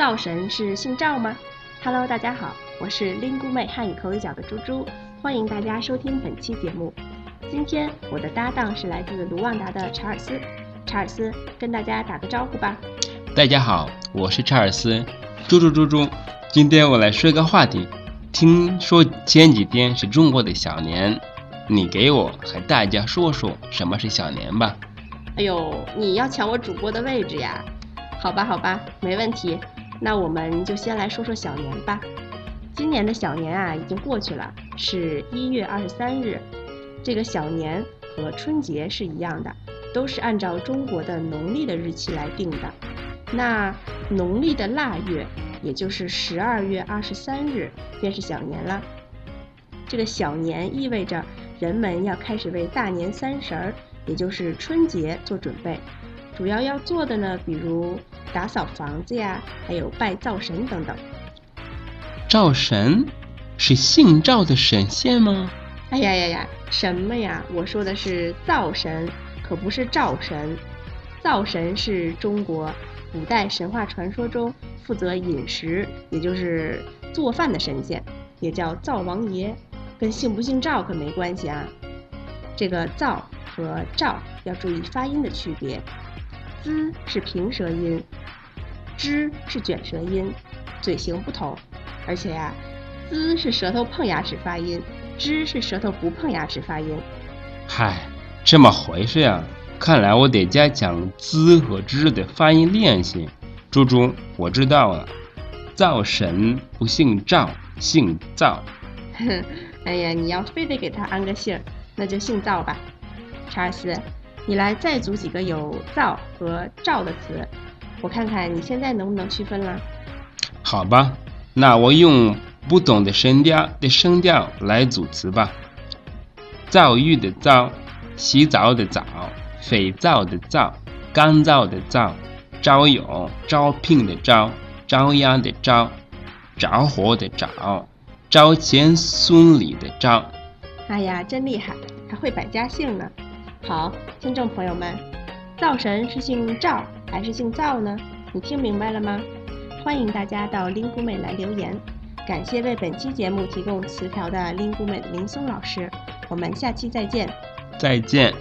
灶神是姓赵吗？Hello，大家好，我是拎姑妹汉语口语角的猪猪，欢迎大家收听本期节目。今天我的搭档是来自卢旺达的查尔斯，查尔斯跟大家打个招呼吧。大家好，我是查尔斯，猪猪猪猪。今天我来说个话题，听说前几天是中国的小年，你给我和大家说说什么是小年吧。哎呦，你要抢我主播的位置呀？好吧，好吧，没问题。那我们就先来说说小年吧。今年的小年啊，已经过去了，是一月二十三日。这个小年和春节是一样的，都是按照中国的农历的日期来定的。那农历的腊月，也就是十二月二十三日，便是小年了。这个小年意味着人们要开始为大年三十儿。也就是春节做准备，主要要做的呢，比如打扫房子呀，还有拜灶神等等。灶神是姓赵的神仙吗？哎呀呀呀，什么呀？我说的是灶神，可不是灶神。灶神是中国古代神话传说中负责饮食，也就是做饭的神仙，也叫灶王爷，跟姓不姓赵可没关系啊。这个灶。和赵要注意发音的区别，z 是平舌音，zh 是卷舌音，嘴型不同。而且呀，z 是舌头碰牙齿发音，zh 是舌头不碰牙齿发音。嗨，这么回事呀？看来我得加强 z 和 zh 的发音练习。猪猪，我知道了，灶神不姓赵，姓灶。哼，哎呀，你要非得给他安个姓，那就姓灶吧。查尔斯，你来再组几个有“造”和“照”的词，我看看你现在能不能区分了。好吧，那我用不同的声调的声调来组词吧。躁郁的“躁”，洗澡的“澡”，肥皂的“皂”，干燥的“燥”，招友、招聘的“招”，招压的“招”，着火的“着”，招钱孙李的“招”。哎呀，真厉害，还会百家姓呢。好，听众朋友们，灶神是姓赵还是姓灶呢？你听明白了吗？欢迎大家到林谷美来留言。感谢为本期节目提供词条的林谷美的林松老师。我们下期再见。再见。